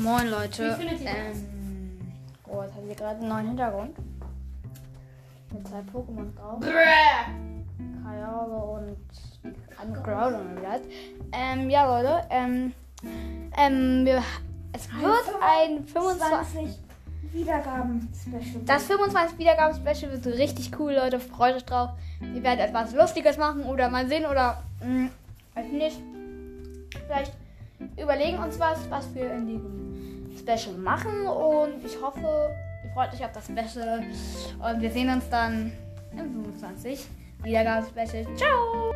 Moin Leute. Wie findet ihr ähm, Oh, jetzt haben wir gerade einen neuen Hintergrund. Mit zwei Pokémon drauf. Kayale und ein Groudon und das. Ähm, ja Leute, ähm, ähm, wir, es wird ein 25, 20 Wiedergaben-Special. das 25 Wiedergaben-Special wird richtig cool, Leute, freut euch drauf. Wir werden etwas Lustiges machen oder mal sehen oder, mh, weiß nicht. Vielleicht überlegen uns was, was wir in diesem Special machen und ich hoffe, ihr freut euch auf das Special und wir sehen uns dann im 25 Wiedergaben-Special. Ciao!